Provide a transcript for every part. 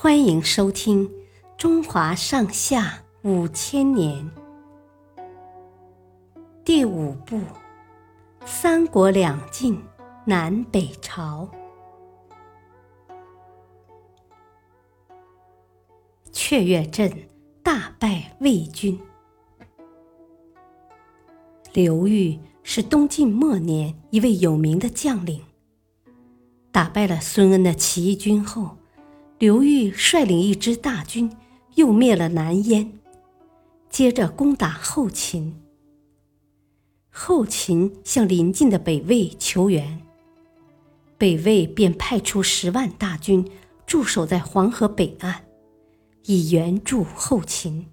欢迎收听《中华上下五千年》第五部《三国两晋南北朝》。雀跃镇大败魏军。刘裕是东晋末年一位有名的将领，打败了孙恩的起义军后。刘裕率领一支大军，又灭了南燕，接着攻打后秦。后秦向邻近的北魏求援，北魏便派出十万大军驻守在黄河北岸，以援助后秦。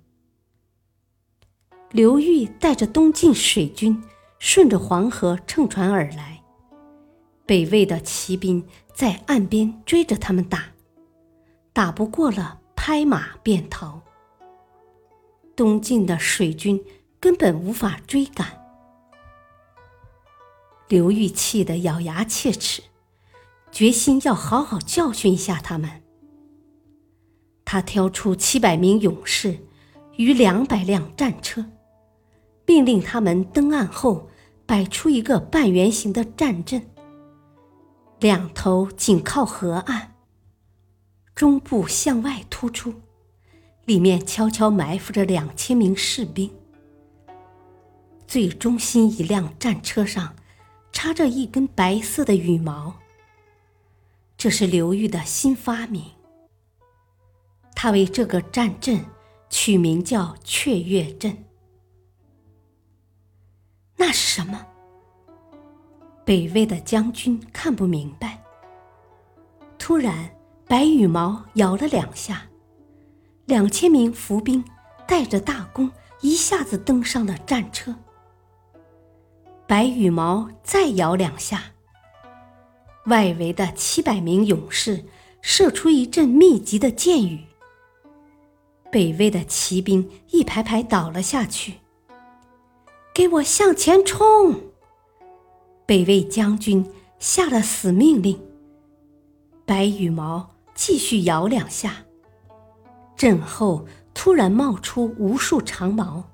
刘裕带着东晋水军，顺着黄河乘船而来，北魏的骑兵在岸边追着他们打。打不过了，拍马便逃。东晋的水军根本无法追赶。刘裕气得咬牙切齿，决心要好好教训一下他们。他挑出七百名勇士与两百辆战车，命令他们登岸后摆出一个半圆形的战阵，两头紧靠河岸。中部向外突出，里面悄悄埋伏着两千名士兵。最中心一辆战车上插着一根白色的羽毛，这是刘裕的新发明。他为这个战阵取名叫雀跃阵。那是什么？北魏的将军看不明白。突然。白羽毛摇了两下，两千名伏兵带着大弓，一下子登上了战车。白羽毛再摇两下，外围的七百名勇士射出一阵密集的箭雨。北魏的骑兵一排排倒了下去。给我向前冲！北魏将军下了死命令。白羽毛。继续摇两下，阵后突然冒出无数长矛。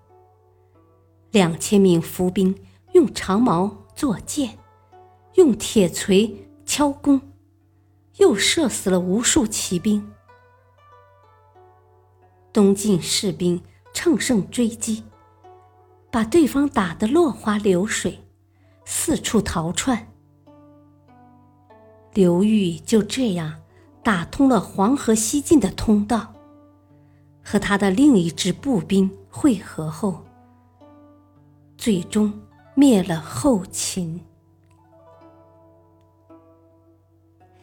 两千名伏兵用长矛作箭，用铁锤敲弓，又射死了无数骑兵。东晋士兵乘胜追击，把对方打得落花流水，四处逃窜。刘裕就这样。打通了黄河西进的通道，和他的另一支步兵会合后，最终灭了后秦。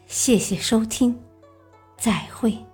谢谢收听，再会。